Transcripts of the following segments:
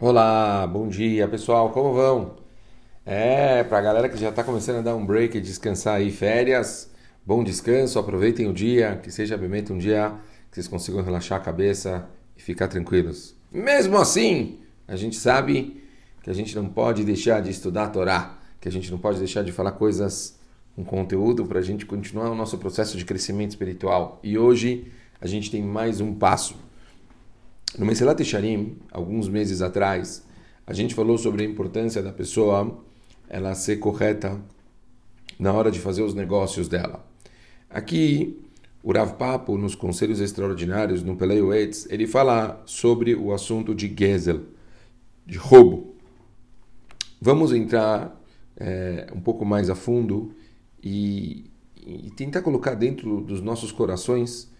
Olá, bom dia pessoal, como vão? É, para a galera que já está começando a dar um break descansar aí, férias, bom descanso, aproveitem o dia, que seja realmente um dia que vocês consigam relaxar a cabeça e ficar tranquilos. Mesmo assim, a gente sabe que a gente não pode deixar de estudar a Torá, que a gente não pode deixar de falar coisas com conteúdo para a gente continuar o nosso processo de crescimento espiritual. E hoje a gente tem mais um passo no Meselat Sharim, alguns meses atrás, a gente falou sobre a importância da pessoa ela ser correta na hora de fazer os negócios dela. Aqui, o Rav Papo, nos Conselhos Extraordinários, no Eitz, ele fala sobre o assunto de Gezel, de roubo. Vamos entrar é, um pouco mais a fundo e, e tentar colocar dentro dos nossos corações,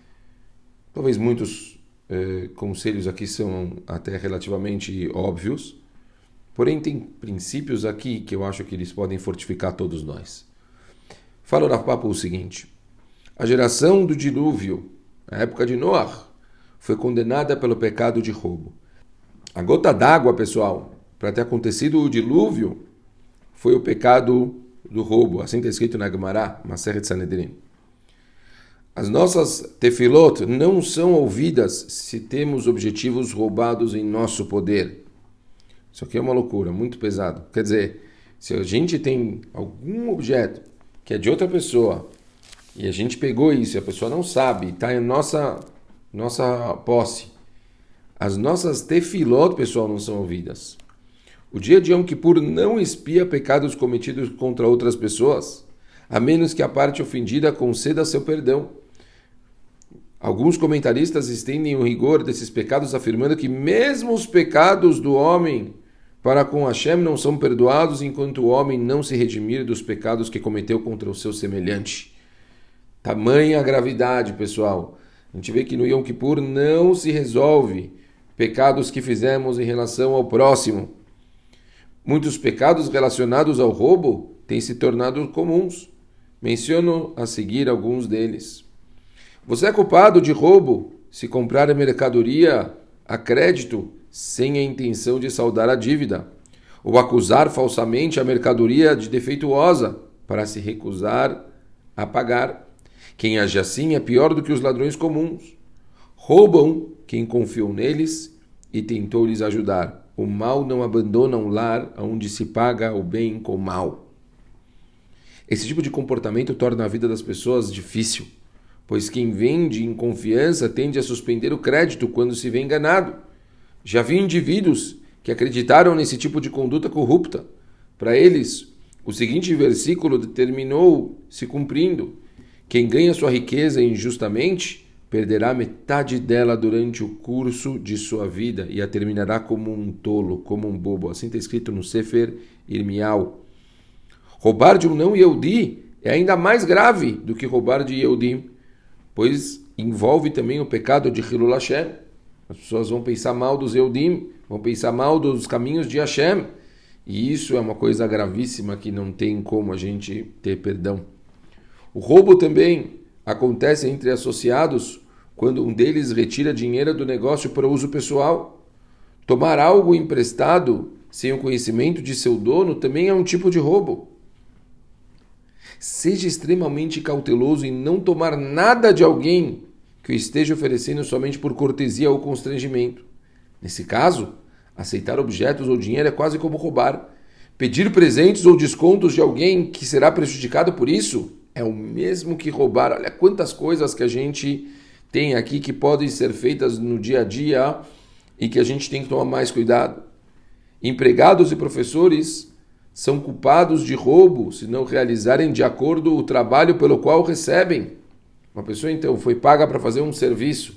talvez muitos eh, conselhos aqui são até relativamente óbvios, porém tem princípios aqui que eu acho que eles podem fortificar todos nós. Fala o o seguinte: a geração do dilúvio, a época de Noah, foi condenada pelo pecado de roubo. A gota d'água, pessoal, para ter acontecido o dilúvio, foi o pecado do roubo. Assim está escrito na Gemara, Maseret Sanedrin. As nossas tefilot não são ouvidas se temos objetivos roubados em nosso poder. Isso aqui é uma loucura, muito pesado. Quer dizer, se a gente tem algum objeto que é de outra pessoa e a gente pegou isso e a pessoa não sabe, está em nossa, nossa posse, as nossas tefilot, pessoal, não são ouvidas. O dia de Yom Kippur não expia pecados cometidos contra outras pessoas, a menos que a parte ofendida conceda seu perdão. Alguns comentaristas estendem o rigor desses pecados, afirmando que mesmo os pecados do homem para com Hashem não são perdoados enquanto o homem não se redimir dos pecados que cometeu contra o seu semelhante. Tamanha gravidade, pessoal. A gente vê que no Yom Kippur não se resolve pecados que fizemos em relação ao próximo. Muitos pecados relacionados ao roubo têm se tornado comuns. Menciono a seguir alguns deles. Você é culpado de roubo se comprar a mercadoria a crédito sem a intenção de saldar a dívida, ou acusar falsamente a mercadoria de defeituosa para se recusar a pagar. Quem age assim é pior do que os ladrões comuns. Roubam quem confiou neles e tentou lhes ajudar. O mal não abandona um lar onde se paga o bem com o mal. Esse tipo de comportamento torna a vida das pessoas difícil pois quem vende em confiança tende a suspender o crédito quando se vê enganado. Já vi indivíduos que acreditaram nesse tipo de conduta corrupta. Para eles, o seguinte versículo determinou se cumprindo: quem ganha sua riqueza injustamente perderá metade dela durante o curso de sua vida e a terminará como um tolo, como um bobo. Assim está escrito no Sefer Irmial. Roubar de um não Yehudi é ainda mais grave do que roubar de Yehudim pois envolve também o pecado de Hilul Hashem. As pessoas vão pensar mal dos Eudim, vão pensar mal dos caminhos de Hashem. E isso é uma coisa gravíssima que não tem como a gente ter perdão. O roubo também acontece entre associados quando um deles retira dinheiro do negócio para uso pessoal. Tomar algo emprestado sem o conhecimento de seu dono também é um tipo de roubo. Seja extremamente cauteloso em não tomar nada de alguém que o esteja oferecendo somente por cortesia ou constrangimento. Nesse caso, aceitar objetos ou dinheiro é quase como roubar. Pedir presentes ou descontos de alguém que será prejudicado por isso é o mesmo que roubar. Olha quantas coisas que a gente tem aqui que podem ser feitas no dia a dia e que a gente tem que tomar mais cuidado. Empregados e professores são culpados de roubo se não realizarem de acordo o trabalho pelo qual recebem. Uma pessoa então foi paga para fazer um serviço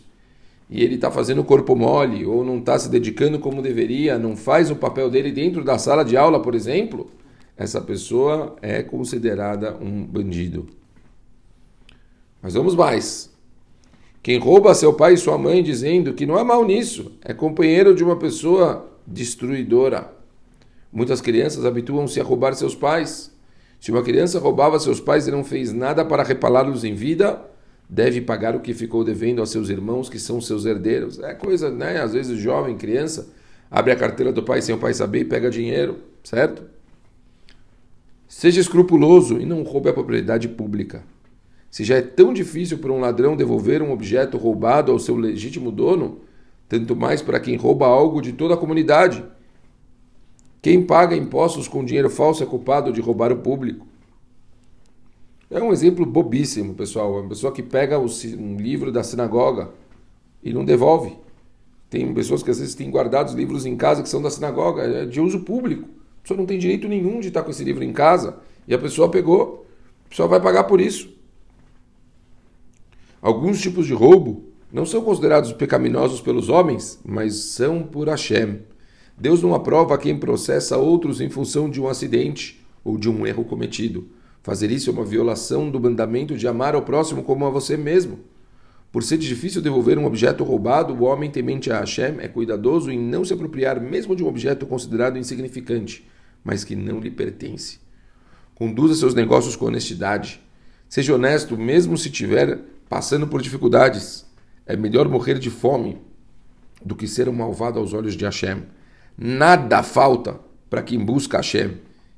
e ele está fazendo corpo mole ou não está se dedicando como deveria, não faz o papel dele dentro da sala de aula, por exemplo, essa pessoa é considerada um bandido. Mas vamos mais. Quem rouba seu pai e sua mãe dizendo que não há mal nisso, é companheiro de uma pessoa destruidora. Muitas crianças habituam-se a roubar seus pais. Se uma criança roubava seus pais e não fez nada para repará-los em vida, deve pagar o que ficou devendo a seus irmãos, que são seus herdeiros. É coisa, né? Às vezes, jovem, criança, abre a carteira do pai sem o pai saber e pega dinheiro, certo? Seja escrupuloso e não roube a propriedade pública. Se já é tão difícil para um ladrão devolver um objeto roubado ao seu legítimo dono, tanto mais para quem rouba algo de toda a comunidade. Quem paga impostos com dinheiro falso é culpado de roubar o público. É um exemplo bobíssimo, pessoal. Uma pessoa que pega um livro da sinagoga e não devolve. Tem pessoas que às vezes têm guardados livros em casa que são da sinagoga, é de uso público. A pessoa não tem direito nenhum de estar com esse livro em casa e a pessoa pegou. A pessoa vai pagar por isso. Alguns tipos de roubo não são considerados pecaminosos pelos homens, mas são por Hashem. Deus não aprova quem processa outros em função de um acidente ou de um erro cometido. Fazer isso é uma violação do mandamento de amar ao próximo como a você mesmo. Por ser difícil devolver um objeto roubado, o homem temente a Hashem é cuidadoso em não se apropriar mesmo de um objeto considerado insignificante, mas que não lhe pertence. Conduza seus negócios com honestidade. Seja honesto, mesmo se estiver passando por dificuldades. É melhor morrer de fome do que ser um malvado aos olhos de Hashem. Nada falta para quem busca Hashem.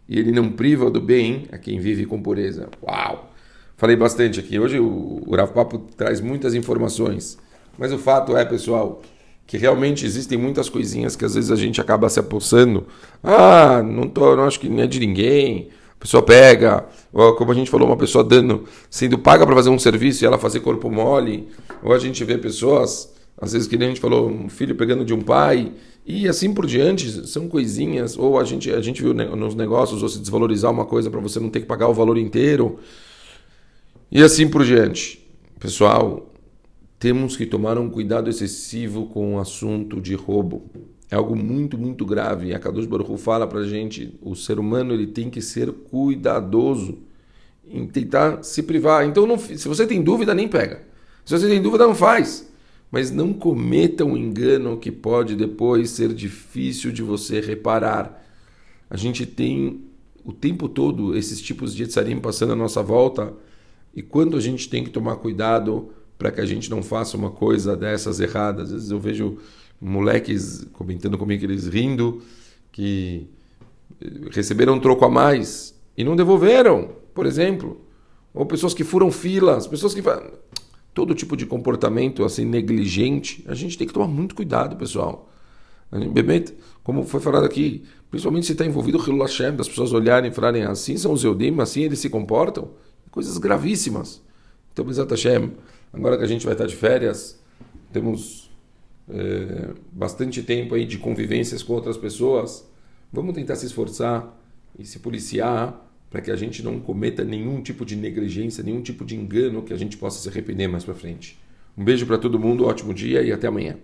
E ele não priva do bem a quem vive com pureza. Uau! Falei bastante aqui. Hoje o, o Rav Papo traz muitas informações. Mas o fato é, pessoal, que realmente existem muitas coisinhas que às vezes a gente acaba se apossando. Ah, não, tô, não acho que nem é de ninguém. A pessoa pega, ou como a gente falou, uma pessoa dando, sendo paga para fazer um serviço e ela fazer corpo mole. Ou a gente vê pessoas, às vezes que a gente falou, um filho pegando de um pai e assim por diante, são coisinhas, ou a gente, a gente viu nos negócios, ou se desvalorizar uma coisa para você não ter que pagar o valor inteiro, e assim por diante. Pessoal, temos que tomar um cuidado excessivo com o assunto de roubo. É algo muito, muito grave. A Kadosh Baruch fala para gente, o ser humano ele tem que ser cuidadoso em tentar se privar. Então, não, se você tem dúvida, nem pega. Se você tem dúvida, não faz mas não cometa um engano que pode depois ser difícil de você reparar. A gente tem o tempo todo esses tipos de etzarim passando à nossa volta e quando a gente tem que tomar cuidado para que a gente não faça uma coisa dessas erradas. Às vezes eu vejo moleques comentando comigo eles rindo que receberam um troco a mais e não devolveram, por exemplo. Ou pessoas que furam filas, pessoas que todo tipo de comportamento assim negligente, a gente tem que tomar muito cuidado, pessoal. Como foi falado aqui, principalmente se está envolvido o Hashem, das pessoas olharem e falarem assim são os Eudim, assim eles se comportam, coisas gravíssimas. Então, Bezat Hashem, agora que a gente vai estar de férias, temos é, bastante tempo aí de convivências com outras pessoas, vamos tentar se esforçar e se policiar para que a gente não cometa nenhum tipo de negligência, nenhum tipo de engano que a gente possa se arrepender mais para frente. Um beijo para todo mundo, ótimo dia e até amanhã.